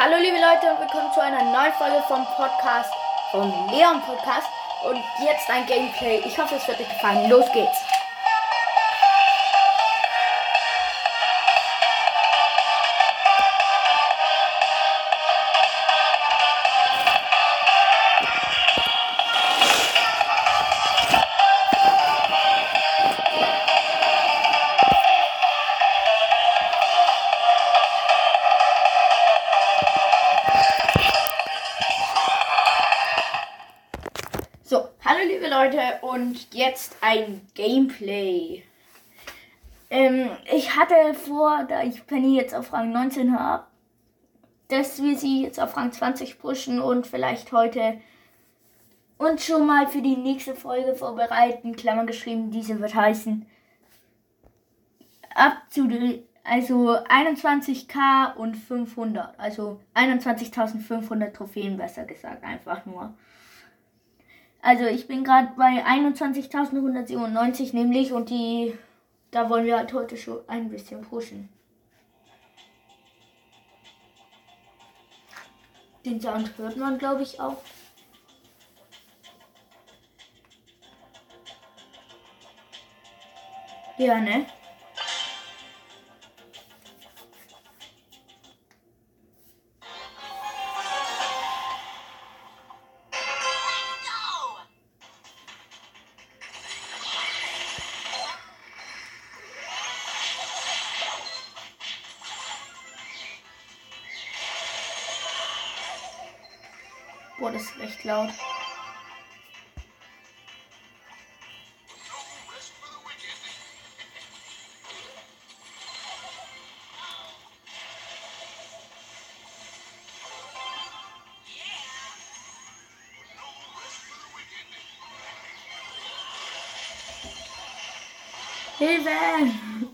Hallo liebe Leute und willkommen zu einer neuen Folge vom Podcast, vom Leon Podcast. Und jetzt ein Gameplay. Ich hoffe, es wird euch gefallen. Los geht's. Und jetzt ein Gameplay. Ähm, ich hatte vor, da ich Penny jetzt auf Rang 19 habe, dass wir sie jetzt auf Rang 20 pushen und vielleicht heute uns schon mal für die nächste Folge vorbereiten. Klammer geschrieben, diese wird heißen ab zu also 21k und 500, also 21.500 Trophäen besser gesagt, einfach nur. Also ich bin gerade bei 21.197 nämlich und die, da wollen wir halt heute schon ein bisschen pushen. Den Sound hört man glaube ich auch. Ja, ne? Laut. Hilfe!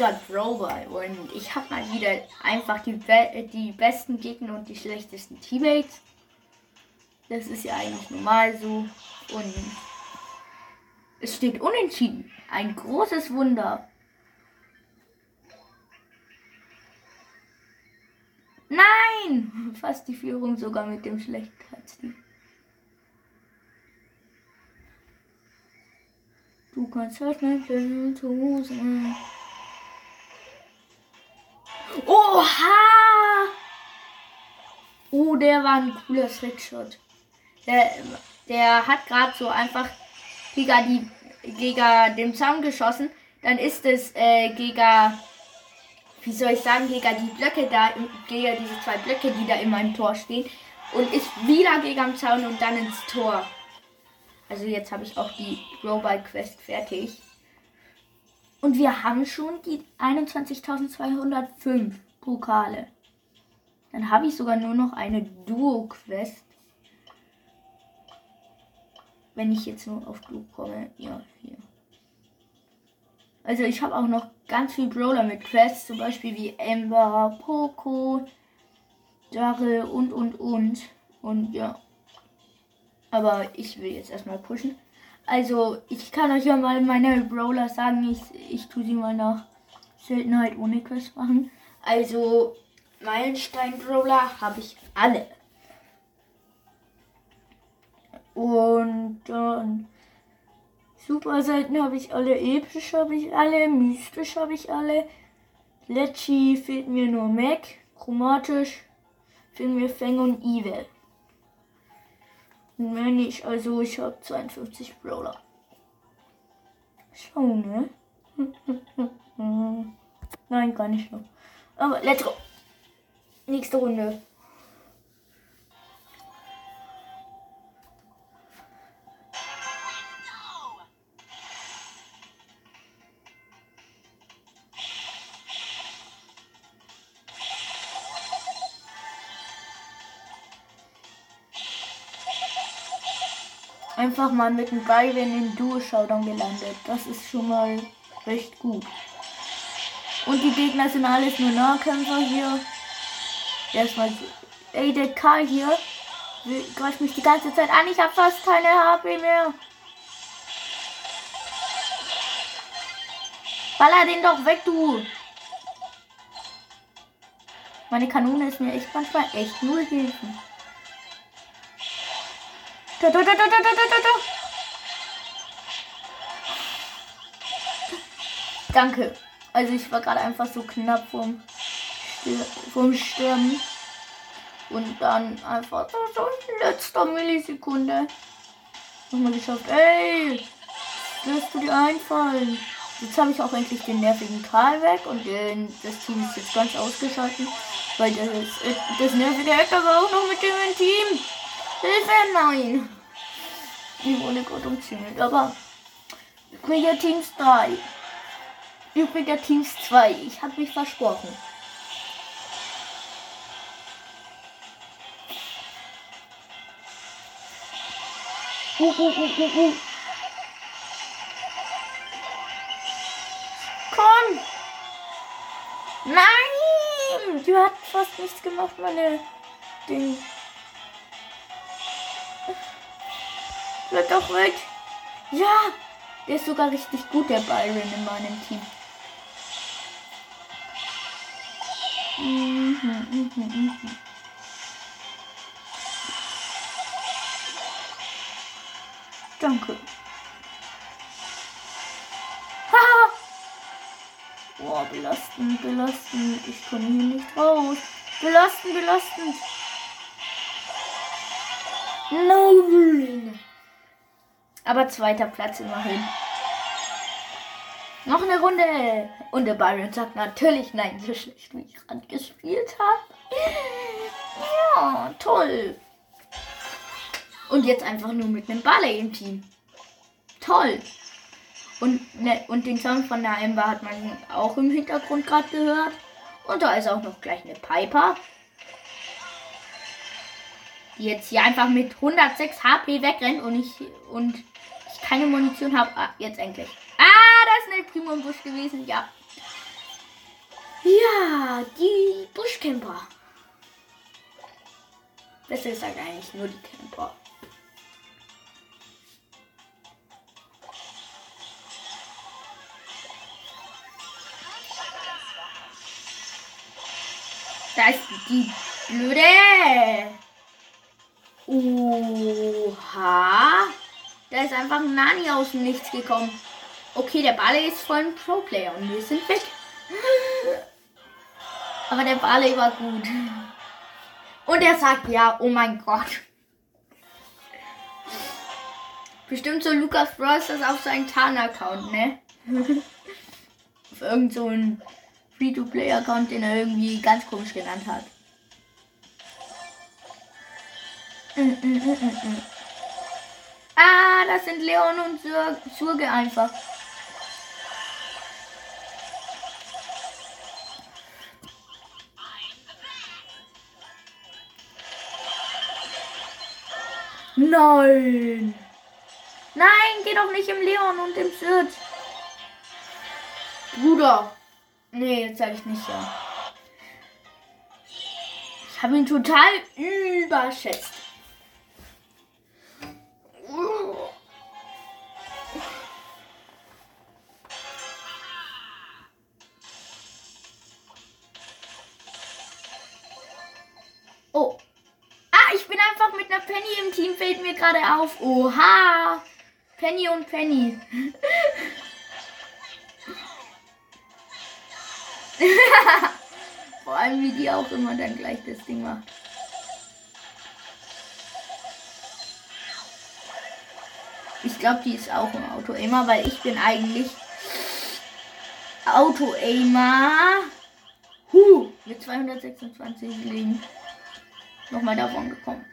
Gerade Robot und ich habe mal wieder einfach die, be die besten Gegner und die schlechtesten Teammates. Das ist ja eigentlich normal so. Und es steht unentschieden. Ein großes Wunder. Nein! Fast die Führung sogar mit dem Schlechtheitsteam. Du kannst halt mein Blut sein. Der war ein cooler Trickshot. Der, der hat gerade so einfach gegen, die, gegen den Zaun geschossen. Dann ist es äh, gegen, wie soll ich sagen, gegen die Blöcke da, gegen diese zwei Blöcke, die da in meinem Tor stehen. Und ist wieder gegen den Zaun und dann ins Tor. Also jetzt habe ich auch die Robot Quest fertig. Und wir haben schon die 21.205 Pokale. Dann habe ich sogar nur noch eine Duo-Quest. Wenn ich jetzt nur auf Duo komme. Ja, hier. Also ich habe auch noch ganz viel Brawler mit Quests. Zum Beispiel wie Ember, Poco, Daryl und und und. Und ja. Aber ich will jetzt erstmal pushen. Also, ich kann euch ja mal meine Brawler sagen. Ich, ich tue sie mal nach Seltenheit ohne Quest machen. Also, Meilenstein-Brawler habe ich alle. Und dann Super selten habe ich alle, episch habe ich alle, mystisch habe ich alle. Lecci fehlt mir nur Mac, chromatisch fehlen mir Fang und Evil. Mehr nicht, also ich habe 52 Brawler. Schau, ne? Nein, gar nicht noch. Aber let's go. Nächste Runde. einfach mal mit dem Byron in Duo-Showdown gelandet. Das ist schon mal recht gut. Und die Gegner sind alles nur Nahkämpfer hier. Erstmal. Ey, der Karl hier greift mich die ganze Zeit an. Ich habe fast keine HP mehr. Baller den doch weg, du. Meine Kanone ist mir echt manchmal echt nur Hilfen. Da, da, da, da, da, da, da, da. Danke. Also ich war gerade einfach so knapp vom, vom Stirben. Und dann einfach so, in letzter Millisekunde. Nochmal geschafft. Ey! Lässt du dir einfallen? Jetzt habe ich auch endlich den nervigen Karl weg und den, das Team ist jetzt ganz ausgeschaltet. Weil das, das nervige Hacker war auch noch mit dem Team. Hilfe, nein. Die wurde gerade umzingelt, aber übriger Teams 3. Übriger Teams 2. Ich habe mich versprochen. Uh, uh, uh, uh, uh. Komm! Nein! Du hat fast nichts gemacht, meine Ding. Bleib doch weg. Ja, der ist sogar richtig gut, der Byron in meinem Team. Mhm, mhm, mhm. Danke. Haha. Boah, belastend, belastend. Ich komme hier nicht raus. Belastend, belastend. Nein. Aber zweiter Platz immerhin. Noch eine Runde. Und der Byron sagt natürlich nein, so schlecht wie ich gerade gespielt habe. Ja, toll. Und jetzt einfach nur mit einem Baller im Team. Toll. Und, ne, und den Song von der Ember hat man auch im Hintergrund gerade gehört. Und da ist auch noch gleich eine Piper. Die jetzt hier einfach mit 106 HP wegrennt und ich, und ich keine Munition habe. Ah, jetzt endlich. Ah, das ist eine Primo im Busch gewesen. Ja. Ja, die Buschcamper. Besser gesagt eigentlich nur die Camper. Da ist die blöde. Oha. Da ist einfach ein Nani aus dem Nichts gekommen. Okay, der Bale ist voll ein Pro-Player und wir sind weg. Aber der Bale war gut. Und er sagt ja, oh mein Gott. Bestimmt so Lukas Bros. das auf seinen Tarn-Account, ne? auf irgend so ein Free-to-Play-Account, den er irgendwie ganz komisch genannt hat. Mm, mm, mm, ah, das sind Leon und Sur einfach. Nein! Nein, geh doch nicht im Leon und im Sirch. Bruder. Nee, jetzt sage ich nicht ja. Ich habe ihn total überschätzt. Oh. Ah, ich bin einfach mit einer Penny im Team, fällt mir gerade auf. Oha. Penny und Penny. Allem, wie die auch immer dann gleich das Ding macht. Ich glaube, die ist auch im Auto-Aimer, weil ich bin eigentlich Auto-Aimer. Huh, mit 226 Leben nochmal davon gekommen.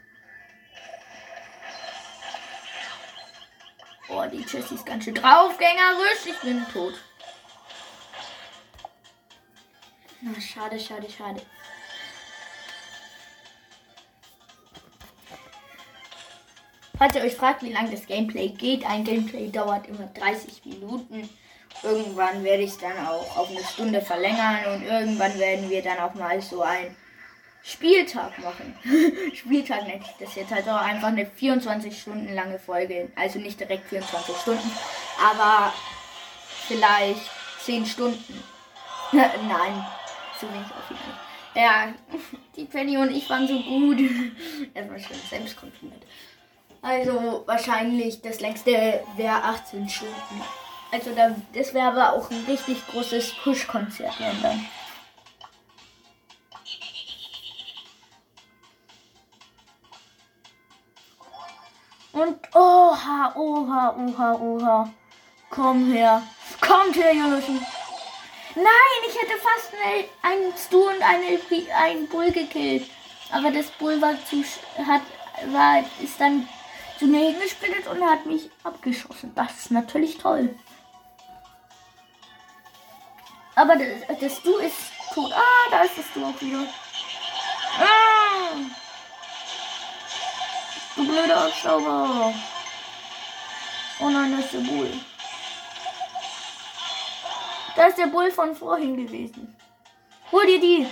Oh, die Jessie ist ganz schön draufgängerisch. Ich bin tot. Na, schade, schade, schade. Falls ihr euch fragt, wie lange das Gameplay geht, ein Gameplay dauert immer 30 Minuten. Irgendwann werde ich es dann auch auf eine Stunde verlängern und irgendwann werden wir dann auch mal so ein Spieltag machen. Spieltag nenne ich das jetzt halt auch einfach eine 24 Stunden lange Folge. Also nicht direkt 24 Stunden, aber vielleicht 10 Stunden. Nein, so wenig auf jeden Fall. Ja, die Penny und ich waren so gut. Erstmal schön Selbstkompliment. Also wahrscheinlich das längste wäre 18 Stunden. Also da, das wäre aber auch ein richtig großes Push-Konzert dann. Und oha, oha, oha, oha. Komm her. Kommt her, Jonathan. Nein, ich hätte fast einen Stu und eine, einen Bull gekillt. Aber das Bull war zu, hat, war, ist dann zu mir hingespielt und hat mich abgeschossen. Das ist natürlich toll. Aber das, das Du ist tot. Ah, da ist das Du auch wieder. Ah! Du blöder Abstauber. Oh nein, das ist der Bull. Da ist der Bull von vorhin gewesen. Hol dir die.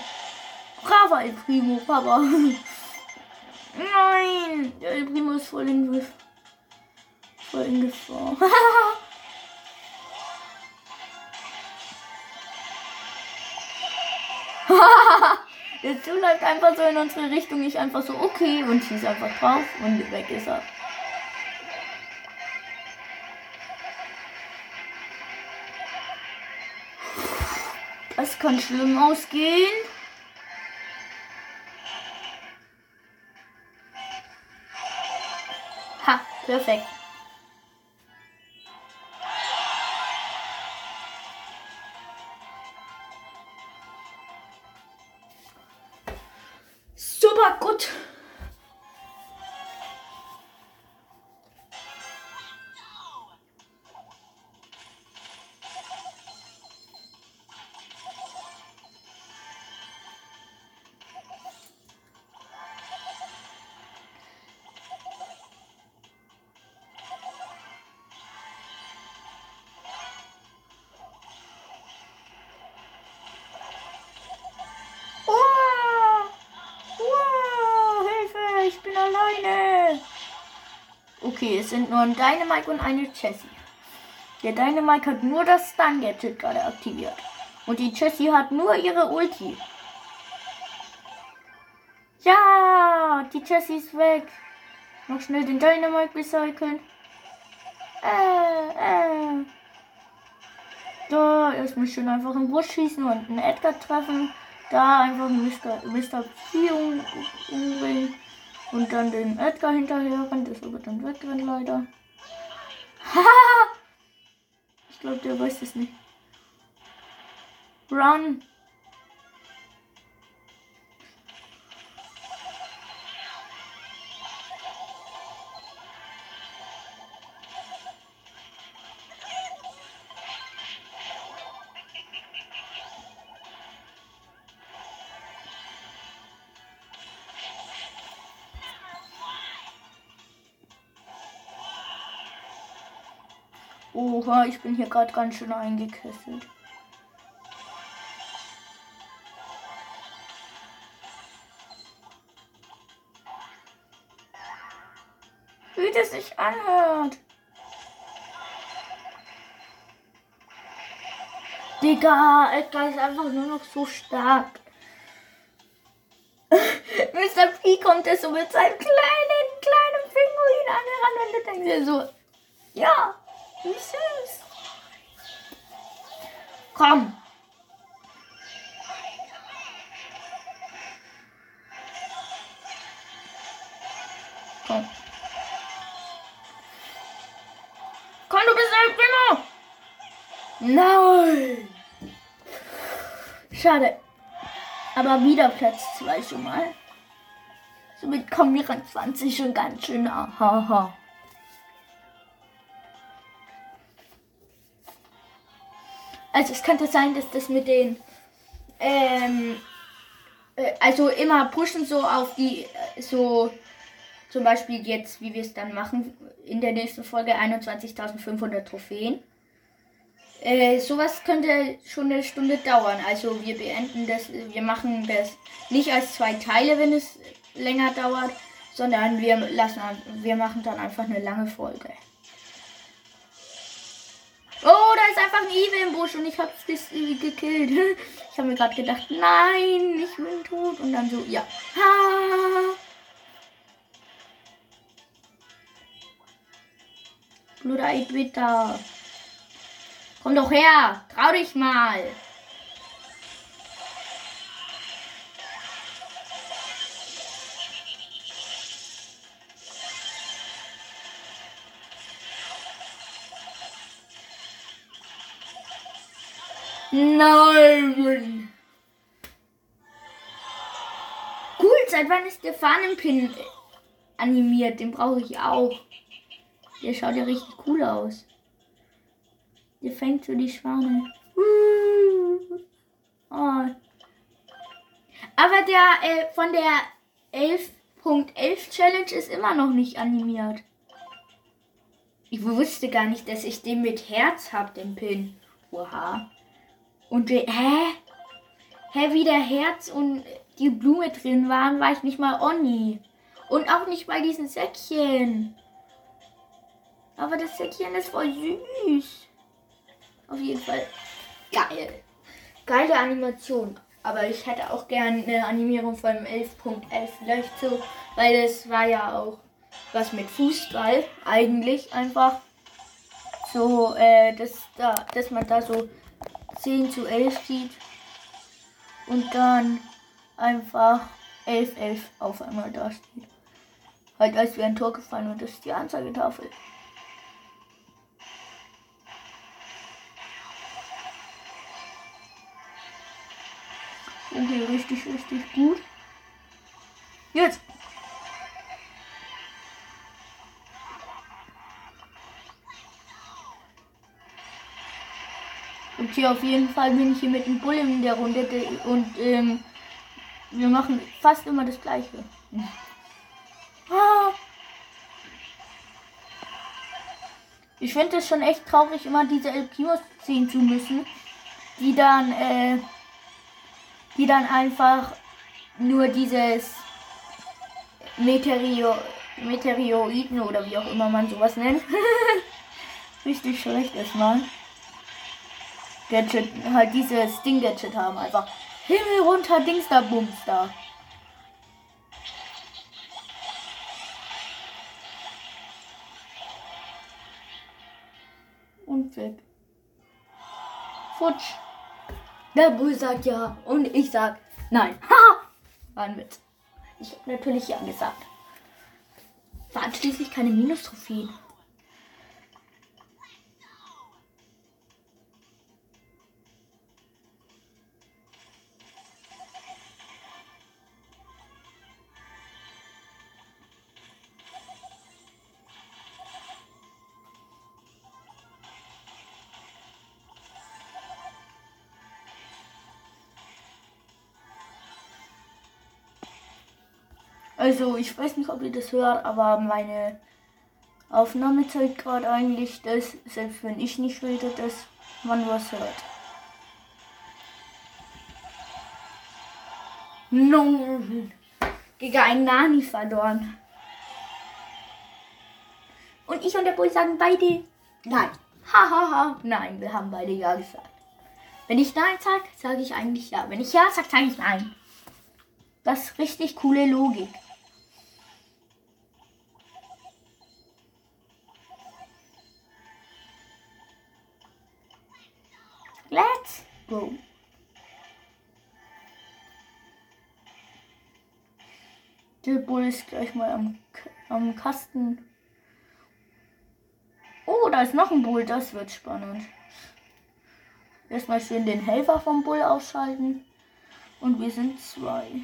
Brava, El Primo, Papa. Nein, der El Primo ist voll in, voll in Gefahr. Der Zug läuft einfach so in unsere Richtung. Ich einfach so, okay. Und schießt einfach drauf und weg ist er. Das kann schlimm ausgehen. Ha, perfekt. Okay, es sind nur ein Dynamite und eine Jessie. Der Dynamite hat nur das Stun Gadget gerade aktiviert. Und die Jessie hat nur ihre Ulti. Ja, die Jessie ist weg. Noch schnell den Dynamite recyceln. Äh, äh. Da erstmal schön einfach einen Busch schießen und einen Edgar treffen. Da einfach einen Mr. Mr. P umbringen. Und dann den Edgar hinterher rennt, ist aber dann wegrennt leider. ich glaube, der weiß es nicht. Run! Oha, ich bin hier gerade ganz schön eingekesselt. Wie das sich anhört. Digga, Edgar ist einfach nur noch so stark. Mr. P kommt es so mit seinem kleinen, kleinen Pinguin angerannt und du denkst dir so, ja, wie süß. Komm. Komm. Komm, du bist ein Primo. Nein. Schade. Aber wieder Platz 2 schon mal. Somit kommen wir an 20 schon ganz schön nah. Haha. Also es könnte sein, dass das mit den ähm, äh, also immer pushen so auf die äh, so Zum Beispiel jetzt, wie wir es dann machen, in der nächsten Folge 21.500 Trophäen. Äh, sowas könnte schon eine Stunde dauern. Also wir beenden das, wir machen das nicht als zwei Teile, wenn es länger dauert, sondern wir lassen, wir machen dann einfach eine lange Folge. Ist einfach ein Evil im Busch und ich hab's gekillt. Ich habe mir gerade gedacht, nein, ich bin tot. Und dann so, ja. Ha! Bluter Twitter. Komm doch her. Trau dich mal. Nein! Cool, seit wann ist der Fahnenpin animiert? Den brauche ich auch. Der schaut ja richtig cool aus. Der fängt so die Schwane. Oh. Aber der äh, von der 11.11 Challenge ist immer noch nicht animiert. Ich wusste gar nicht, dass ich den mit Herz habe, den Pin. Oha. Und hä? Hä, wie der Herz und die Blume drin waren, war ich nicht mal Onni. Und auch nicht bei diesen Säckchen. Aber das Säckchen ist voll süß. Auf jeden Fall geil. Geile Animation. Aber ich hätte auch gern eine Animierung von 11.11 .11 vielleicht so, weil es war ja auch was mit Fußball eigentlich einfach so, äh, dass, da, dass man da so 10 zu 11 sieht und dann einfach 11, 11 auf einmal da steht. Halt als wäre ein Tor gefallen und das ist die Anzeigetafel. Okay, richtig, richtig gut. Jetzt. Okay, auf jeden Fall bin ich hier mit dem Bull in der Runde und ähm, wir machen fast immer das gleiche. Ah. Ich finde es schon echt traurig, immer diese El Primos ziehen zu müssen, die dann, äh, die dann einfach nur dieses Meteoro Meteoroiden oder wie auch immer man sowas nennt. Richtig schlecht ist, man. Gadget, halt dieses Ding-Gadget haben. Einfach Himmel runter, Dings da, Bums da. Und weg. Futsch. Der Bull sagt ja und ich sag nein. Ha! War ein Witz. Ich habe natürlich ja gesagt. Waren schließlich keine Minus-Trophäen. Also, ich weiß nicht, ob ihr das hört, aber meine Aufnahme zeigt gerade eigentlich, dass, selbst wenn ich nicht rede, dass man was hört. No. Gegen einen Nani verloren. Und ich und der Boy sagen beide nein. Hahaha. Ha, ha. Nein, wir haben beide ja gesagt. Wenn ich nein sage, sage ich eigentlich ja. Wenn ich ja sage, sage ich nein. Das ist richtig coole Logik. Let's go. Der Bull ist gleich mal am, am Kasten. Oh, da ist noch ein Bull. Das wird spannend. Erstmal schön den Helfer vom Bull ausschalten. Und wir sind zwei.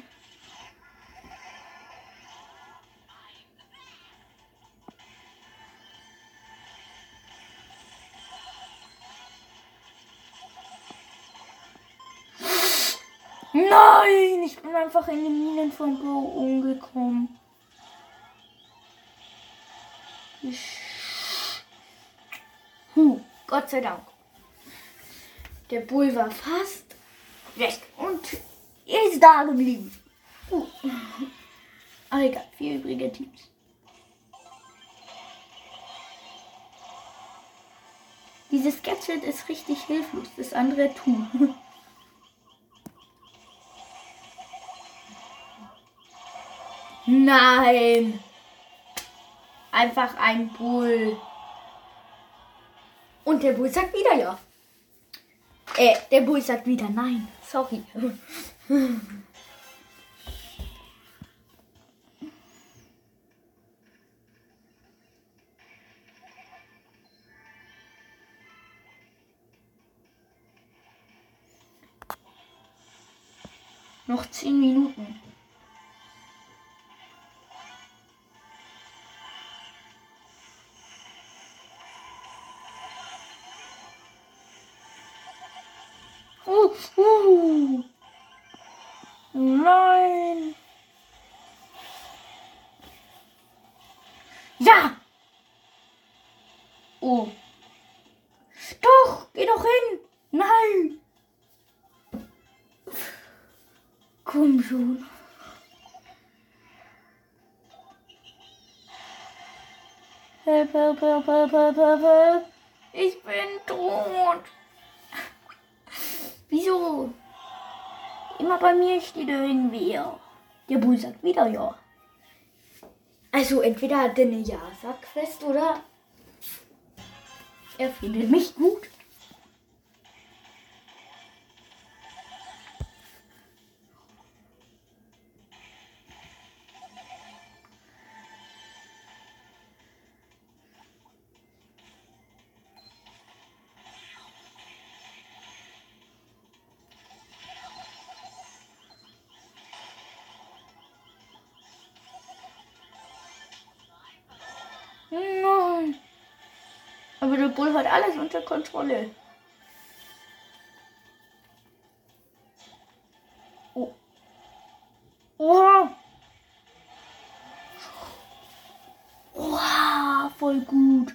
bin einfach in den Minen von Bro umgekommen. Ich huh, Gott sei Dank. Der Bull war fast weg und ist da geblieben. Uh. Aber egal, vier übrige Teams. Dieses Gadget ist richtig hilflos, das andere tun. Nein! Einfach ein Bull. Und der Bull sagt wieder ja. Äh, der Bull sagt wieder nein. Sorry. Noch zehn Minuten. Oh. Doch, geh doch hin. Nein. Komm schon. Help, help, help, help, help, help. Ich bin tot. Wieso? Immer bei mir steht irgendwer. Der Bull sagt wieder ja. Also entweder hat er eine Ja-Sack-Quest oder er findet mich gut. Bull hat alles unter Kontrolle. Oh. Oha. Oha, voll gut.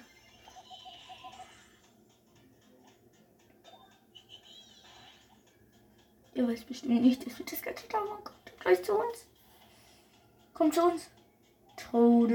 Ihr weiß bestimmt nicht, dass wir das ganze dauern kommt. Gleich zu uns. Komm zu uns. Trau.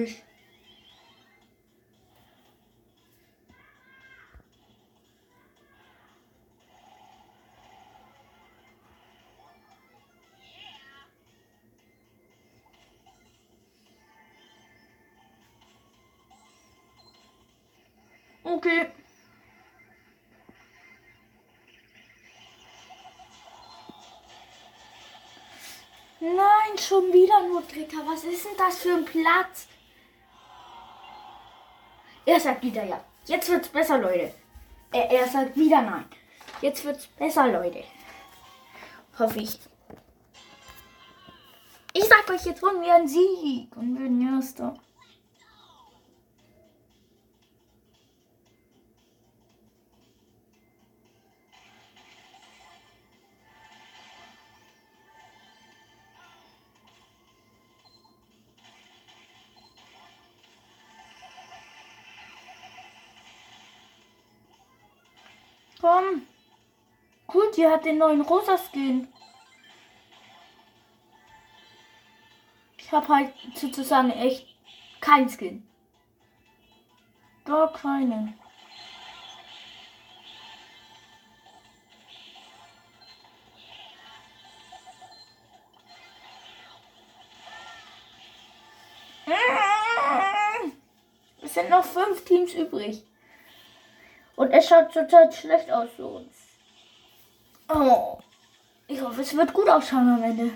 Dritter. Was ist denn das für ein Platz? Er sagt wieder ja. Jetzt wird's besser, Leute. Er, er sagt wieder nein. Jetzt wird's besser, Leute. Hoffe ich. Ich sag euch, jetzt holen wir einen Sieg und werden Erster. Komm. Cool, die hat den neuen rosa Skin. Ich habe halt sozusagen echt kein Skin. Doch keinen. Es sind noch fünf Teams übrig. Und es schaut zurzeit schlecht aus für uns. Oh. Ich hoffe, es wird gut ausschauen am Ende.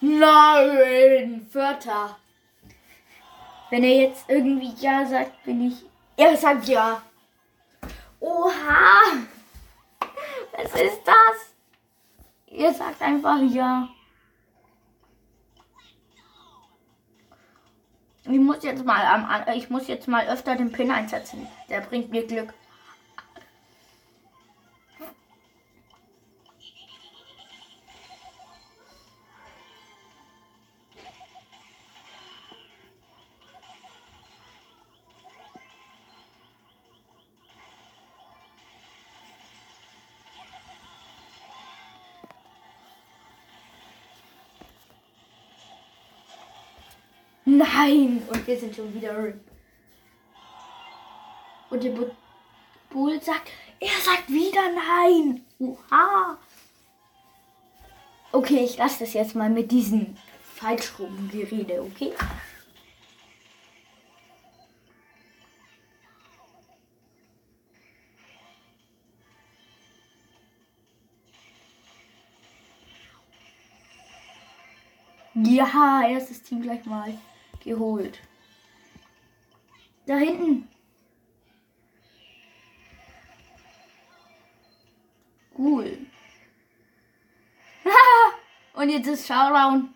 Nein, Vierter. Wenn er jetzt irgendwie Ja sagt, bin ich. Er sagt Ja. Oha! Was ist das? Ihr sagt einfach Ja. Ich muss jetzt mal am, ich muss jetzt mal öfter den Pin einsetzen. Der bringt mir Glück. Nein! Und wir sind schon wieder RIP. Und der Bull sagt, er sagt wieder nein. Oha. Okay, ich lasse das jetzt mal mit diesen Falschrumgerede, okay? Ja, erstes Team gleich mal geholt. Da hinten. Cool. Und jetzt ist Showdown.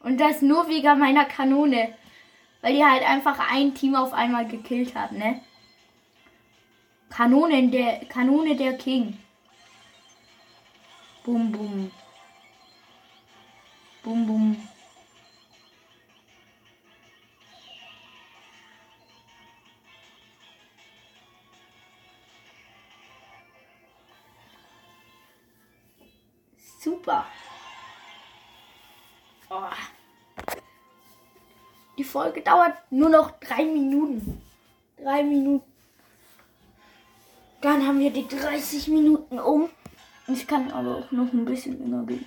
Und das nur wegen meiner Kanone. Weil die halt einfach ein Team auf einmal gekillt hat, ne? Kanonen der Kanone der King. Bum bum. Bum bum. Oh. Die Folge dauert nur noch drei Minuten. Drei Minuten. Dann haben wir die 30 Minuten um. Ich kann aber auch noch ein bisschen länger gehen.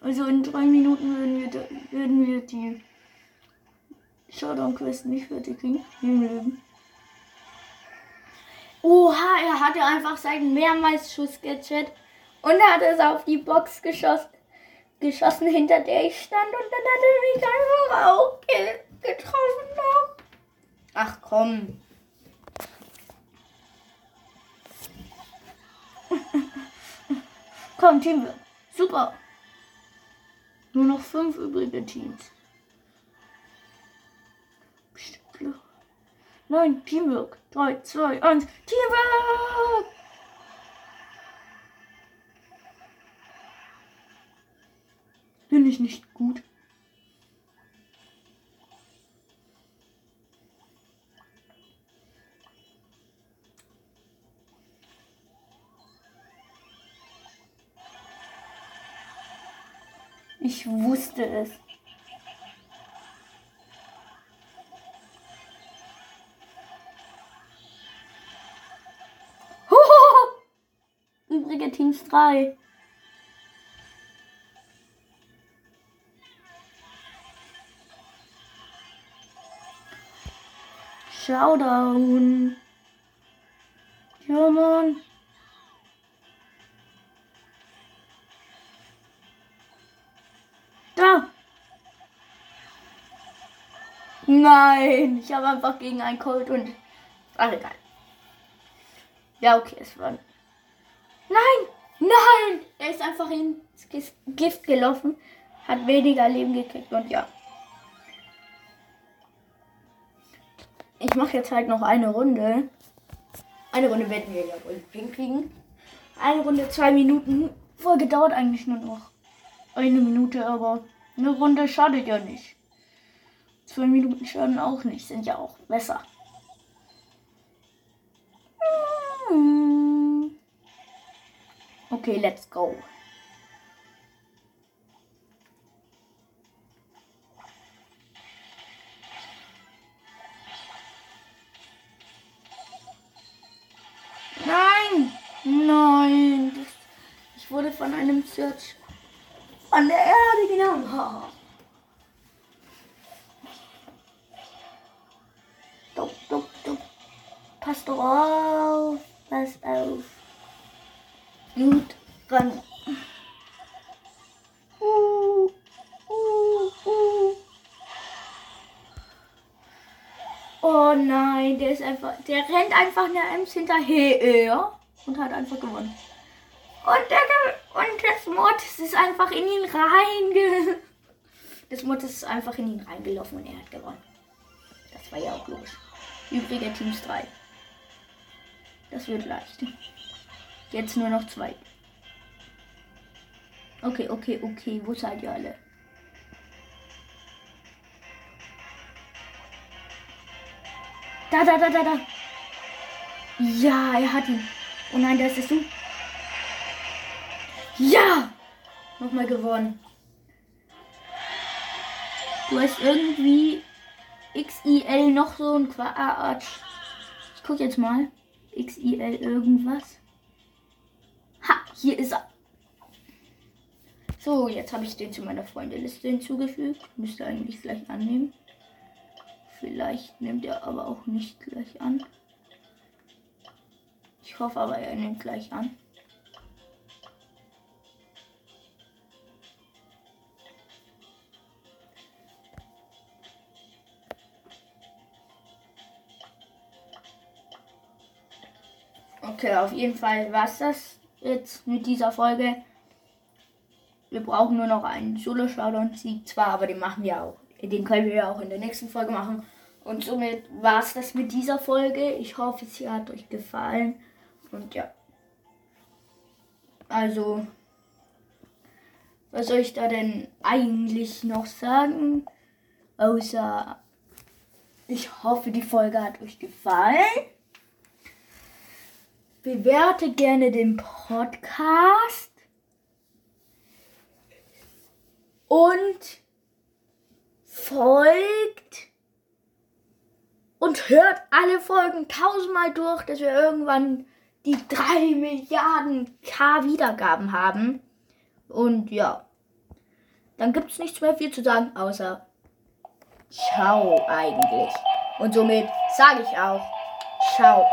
Also in drei Minuten würden wir, würden wir die Showdown-Quest nicht fertig kriegen. Im Leben. Oha, er hatte einfach seinen mehrmals Schuss-Gadget und hat es auf die Box geschossen, geschossen, hinter der ich stand und dann hat er mich einfach auch ge getroffen. Noch. Ach komm. komm, Team. Super. Nur noch fünf übrige Teams. Nein, Teamwork. 3, 2, 1, Teamwork! Bin ich nicht gut? Ich wusste es. Teams 3. Showdown. Ja, Mann. Da. Nein, ich habe einfach gegen einen Colt und. Ach, egal. Ja, okay, es war Nein! Nein! Er ist einfach ins Gift gelaufen, hat weniger Leben gekriegt und ja. Ich mache jetzt halt noch eine Runde. Eine Runde werden wir ja wohl hinkriegen. Eine Runde, zwei Minuten. Folge dauert eigentlich nur noch eine Minute, aber eine Runde schadet ja nicht. Zwei Minuten schaden auch nicht, sind ja auch besser. Okay, let's go. Nein! Nein! Ich wurde von einem Search an der Erde genommen. Duck, duck, duck. Pass doch auf. Pass auf. Gut ran. Uh, uh, uh. Oh nein, der ist einfach, der rennt einfach einer Ems hinterher und hat einfach gewonnen. Und, der, und das Mortis ist einfach in ihn reinge... Das Mortis ist einfach in ihn reingelaufen und er hat gewonnen. Das war ja auch logisch. Übrige Teams 3. Das wird leicht. Jetzt nur noch zwei. Okay, okay, okay. Wo seid ihr alle? Da, da, da, da, da. Ja, er hat ihn. Oh nein, da ist es du. Ja! Nochmal gewonnen. Du hast irgendwie XIL noch so ein Quatsch. Ich guck jetzt mal. XIL irgendwas. Ha, hier ist er. So, jetzt habe ich den zu meiner Freundeliste hinzugefügt. Müsste eigentlich gleich annehmen. Vielleicht nimmt er aber auch nicht gleich an. Ich hoffe aber, er nimmt gleich an. Okay, auf jeden Fall war es das jetzt mit dieser Folge. Wir brauchen nur noch einen Solo-Showdown-Sieg zwar, aber den machen wir auch. Den können wir ja auch in der nächsten Folge machen. Und somit war es das mit dieser Folge. Ich hoffe, sie hat euch gefallen. Und ja. Also, was soll ich da denn eigentlich noch sagen? Außer, ich hoffe, die Folge hat euch gefallen. Bewerte gerne den Podcast. Und folgt und hört alle Folgen tausendmal durch, dass wir irgendwann die drei Milliarden K Wiedergaben haben. Und ja, dann gibt es nichts mehr viel zu sagen, außer Ciao eigentlich. Und somit sage ich auch Ciao.